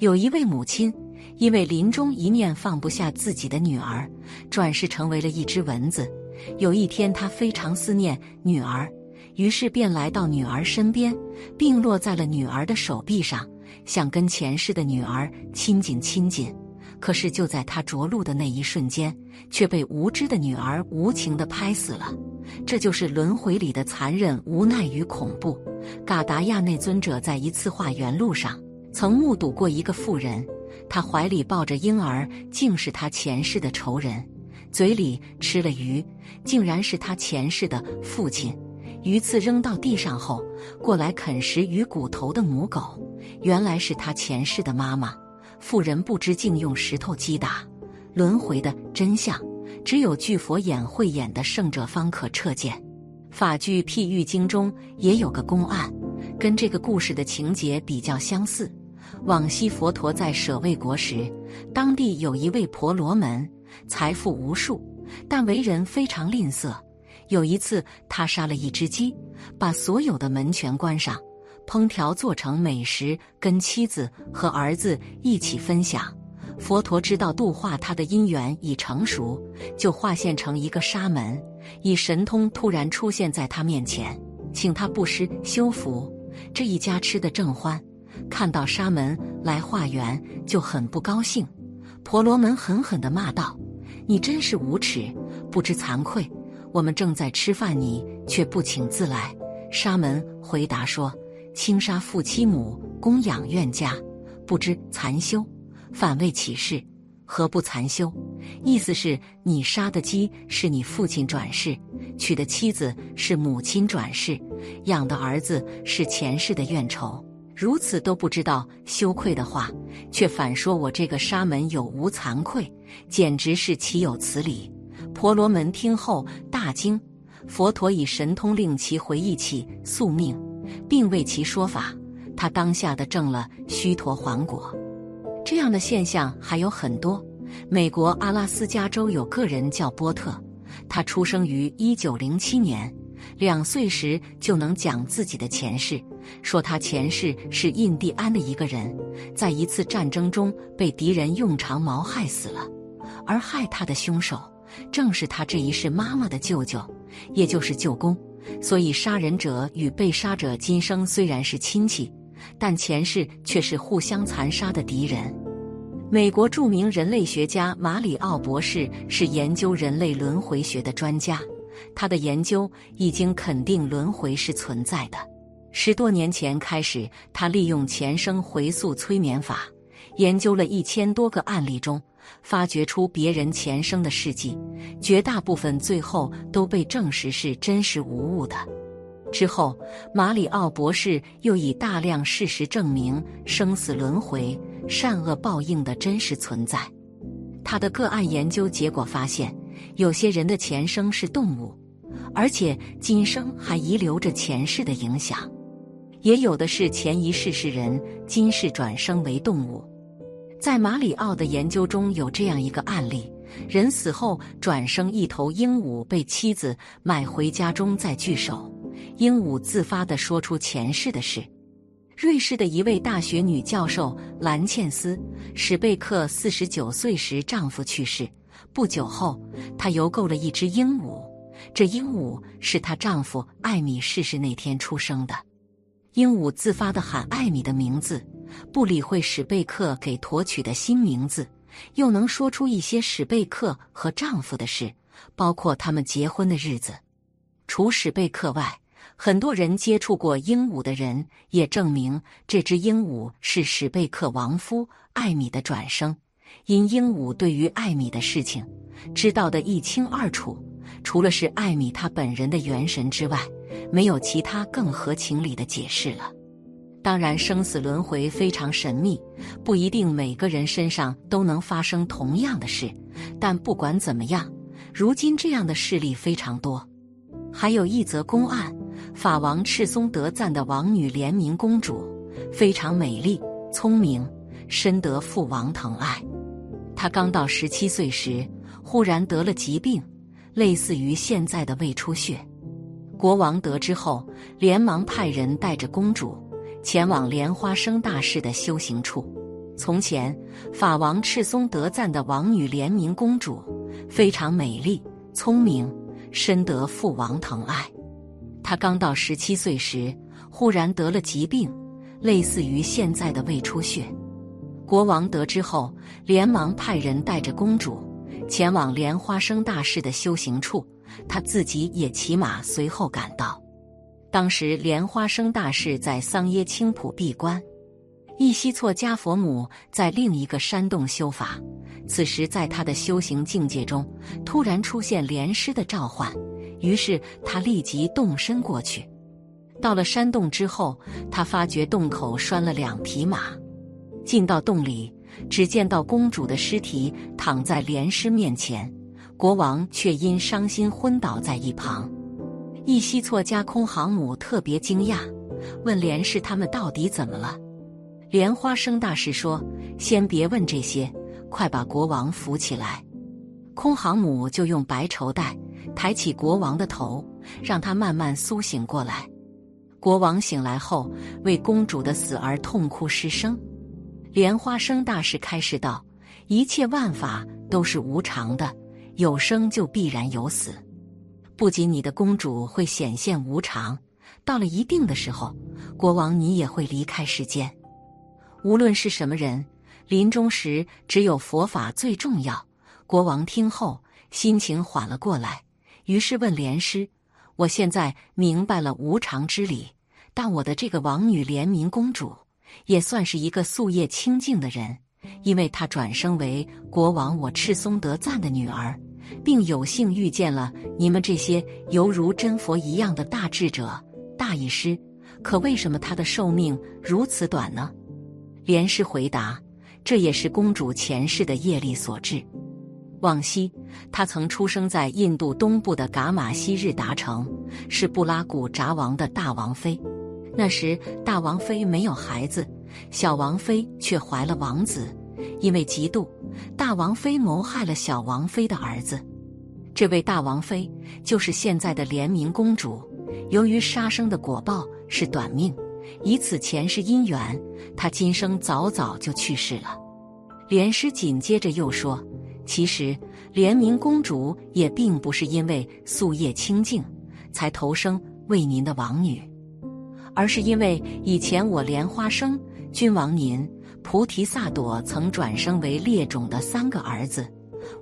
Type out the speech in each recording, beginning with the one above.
有一位母亲，因为临终一念放不下自己的女儿，转世成为了一只蚊子。有一天，她非常思念女儿，于是便来到女儿身边，并落在了女儿的手臂上，想跟前世的女儿亲近亲近。可是就在他着陆的那一瞬间，却被无知的女儿无情地拍死了。这就是轮回里的残忍、无奈与恐怖。嘎达亚内尊者在一次化缘路上，曾目睹过一个妇人，她怀里抱着婴儿，竟是她前世的仇人，嘴里吃了鱼，竟然是他前世的父亲。鱼刺扔到地上后，过来啃食鱼骨头的母狗，原来是他前世的妈妈。妇人不知竟用石头击打，轮回的真相只有巨佛眼慧眼的圣者方可彻见。法句譬喻经中也有个公案，跟这个故事的情节比较相似。往昔佛陀在舍卫国时，当地有一位婆罗门，财富无数，但为人非常吝啬。有一次，他杀了一只鸡，把所有的门全关上。烹调做成美食，跟妻子和儿子一起分享。佛陀知道度化他的因缘已成熟，就化现成一个沙门，以神通突然出现在他面前，请他布施修福。这一家吃得正欢，看到沙门来化缘，就很不高兴。婆罗门狠狠地骂道：“你真是无耻，不知惭愧！我们正在吃饭，你却不请自来。”沙门回答说。轻杀父妻母，供养怨家，不知残修，反为起事，何不残修？意思是你杀的鸡是你父亲转世，娶的妻子是母亲转世，养的儿子是前世的怨仇，如此都不知道羞愧的话，却反说我这个沙门有无惭愧，简直是岂有此理！婆罗门听后大惊，佛陀以神通令其回忆起宿命。并为其说法，他当下的证了须陀洹果。这样的现象还有很多。美国阿拉斯加州有个人叫波特，他出生于一九零七年，两岁时就能讲自己的前世，说他前世是印第安的一个人，在一次战争中被敌人用长矛害死了，而害他的凶手正是他这一世妈妈的舅舅，也就是舅公。所以，杀人者与被杀者今生虽然是亲戚，但前世却是互相残杀的敌人。美国著名人类学家马里奥博士是研究人类轮回学的专家，他的研究已经肯定轮回是存在的。十多年前开始，他利用前生回溯催眠法，研究了一千多个案例中。发掘出别人前生的事迹，绝大部分最后都被证实是真实无误的。之后，马里奥博士又以大量事实证明生死轮回、善恶报应的真实存在。他的个案研究结果发现，有些人的前生是动物，而且今生还遗留着前世的影响；也有的是前一世是人，今世转生为动物。在马里奥的研究中有这样一个案例：人死后转生一头鹦鹉，被妻子买回家中再聚首。鹦鹉自发地说出前世的事。瑞士的一位大学女教授兰茜斯·史贝克四十九岁时，丈夫去世不久后，她邮购了一只鹦鹉。这鹦鹉是她丈夫艾米逝世那天出生的。鹦鹉自发地喊艾米的名字。不理会史贝克给驼取的新名字，又能说出一些史贝克和丈夫的事，包括他们结婚的日子。除史贝克外，很多人接触过鹦鹉的人也证明，这只鹦鹉是史贝克亡夫艾米的转生。因鹦鹉对于艾米的事情知道的一清二楚，除了是艾米她本人的元神之外，没有其他更合情理的解释了。当然，生死轮回非常神秘，不一定每个人身上都能发生同样的事。但不管怎么样，如今这样的事例非常多。还有一则公案：法王赤松德赞的王女莲明公主非常美丽、聪明，深得父王疼爱。她刚到十七岁时，忽然得了疾病，类似于现在的胃出血。国王得知后，连忙派人带着公主。前往莲花生大士的修行处，从前，法王赤松德赞的王女莲明公主非常美丽、聪明，深得父王疼爱。她刚到十七岁时，忽然得了疾病，类似于现在的胃出血。国王得知后，连忙派人带着公主前往莲花生大士的修行处，他自己也骑马随后赶到。当时，莲花生大士在桑耶青浦闭关。伊西措迦佛母在另一个山洞修法，此时在他的修行境界中，突然出现莲师的召唤，于是他立即动身过去。到了山洞之后，他发觉洞口拴了两匹马，进到洞里，只见到公主的尸体躺在莲师面前，国王却因伤心昏倒在一旁。伊西措加空航母特别惊讶，问莲师他们到底怎么了？莲花生大师说：“先别问这些，快把国王扶起来。”空航母就用白绸带抬起国王的头，让他慢慢苏醒过来。国王醒来后，为公主的死而痛哭失声。莲花生大师开示道：“一切万法都是无常的，有生就必然有死。不仅你的公主会显现无常，到了一定的时候，国王你也会离开世间。”无论是什么人，临终时只有佛法最重要。国王听后，心情缓了过来，于是问莲师：“我现在明白了无常之理，但我的这个王女莲明公主，也算是一个夙业清净的人，因为她转生为国王我赤松德赞的女儿，并有幸遇见了你们这些犹如真佛一样的大智者、大义师。可为什么她的寿命如此短呢？”莲师回答：“这也是公主前世的业力所致。往昔，她曾出生在印度东部的噶玛西日达城，是布拉古札王的大王妃。那时，大王妃没有孩子，小王妃却怀了王子。因为嫉妒，大王妃谋害了小王妃的儿子。这位大王妃就是现在的莲明公主。由于杀生的果报是短命。”以此前世姻缘，她今生早早就去世了。莲师紧接着又说：“其实莲明公主也并不是因为夙夜清净才投生为您的王女，而是因为以前我莲花生君王您菩提萨埵曾转生为列种的三个儿子。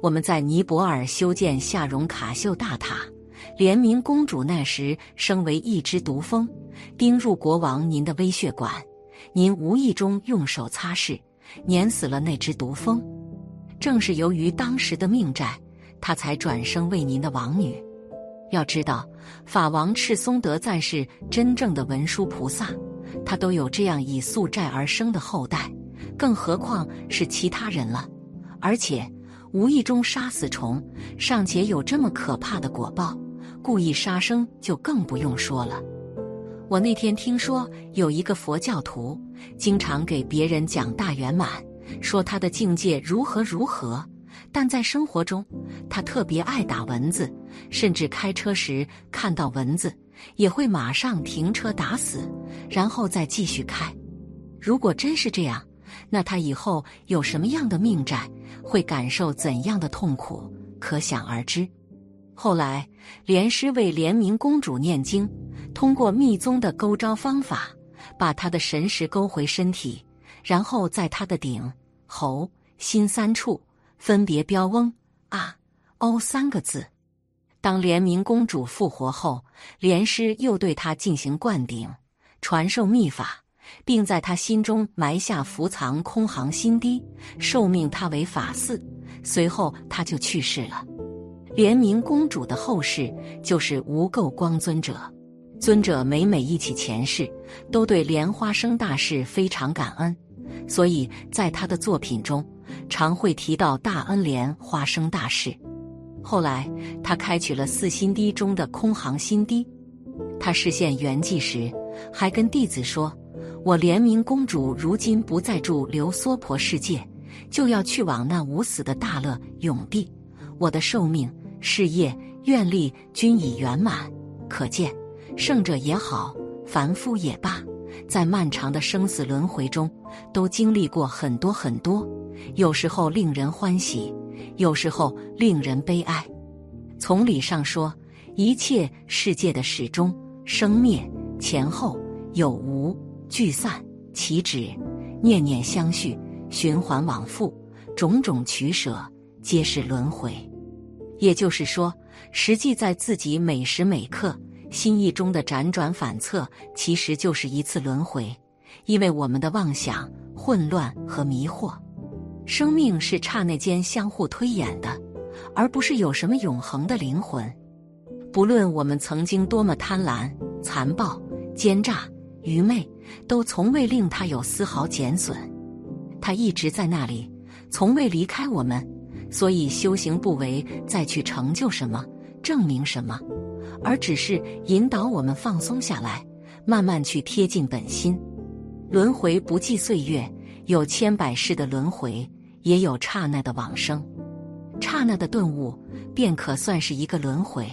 我们在尼泊尔修建夏荣卡秀大塔，莲明公主那时生为一只毒蜂。”叮入国王您的微血管，您无意中用手擦拭，碾死了那只毒蜂。正是由于当时的命债，他才转生为您的王女。要知道，法王赤松德赞是真正的文殊菩萨，他都有这样以宿债而生的后代，更何况是其他人了？而且无意中杀死虫，尚且有这么可怕的果报，故意杀生就更不用说了。我那天听说有一个佛教徒，经常给别人讲大圆满，说他的境界如何如何，但在生活中，他特别爱打蚊子，甚至开车时看到蚊子也会马上停车打死，然后再继续开。如果真是这样，那他以后有什么样的命债，会感受怎样的痛苦，可想而知。后来，莲师为莲明公主念经。通过密宗的勾招方法，把他的神识勾回身体，然后在他的顶、喉、心三处分别标“翁”“啊”“哦”三个字。当莲明公主复活后，莲师又对她进行灌顶，传授秘法，并在她心中埋下伏藏空行心滴，受命她为法嗣。随后，她就去世了。莲明公主的后世就是无垢光尊者。尊者每每忆起前世，都对莲花生大士非常感恩，所以在他的作品中常会提到大恩莲花生大事。后来他开启了四心滴中的空行心滴，他实现圆寂时，还跟弟子说：“我莲明公主如今不再住流娑婆世界，就要去往那无死的大乐永地。我的寿命、事业、愿力均已圆满，可见。”圣者也好，凡夫也罢，在漫长的生死轮回中，都经历过很多很多，有时候令人欢喜，有时候令人悲哀。从理上说，一切世界的始终、生灭、前后、有无、聚散、起止，念念相续，循环往复，种种取舍，皆是轮回。也就是说，实际在自己每时每刻。心意中的辗转反侧，其实就是一次轮回，因为我们的妄想、混乱和迷惑。生命是刹那间相互推演的，而不是有什么永恒的灵魂。不论我们曾经多么贪婪、残暴、奸诈、愚昧，都从未令他有丝毫减损。他一直在那里，从未离开我们。所以修行不为再去成就什么、证明什么。而只是引导我们放松下来，慢慢去贴近本心。轮回不计岁月，有千百世的轮回，也有刹那的往生。刹那的顿悟，便可算是一个轮回。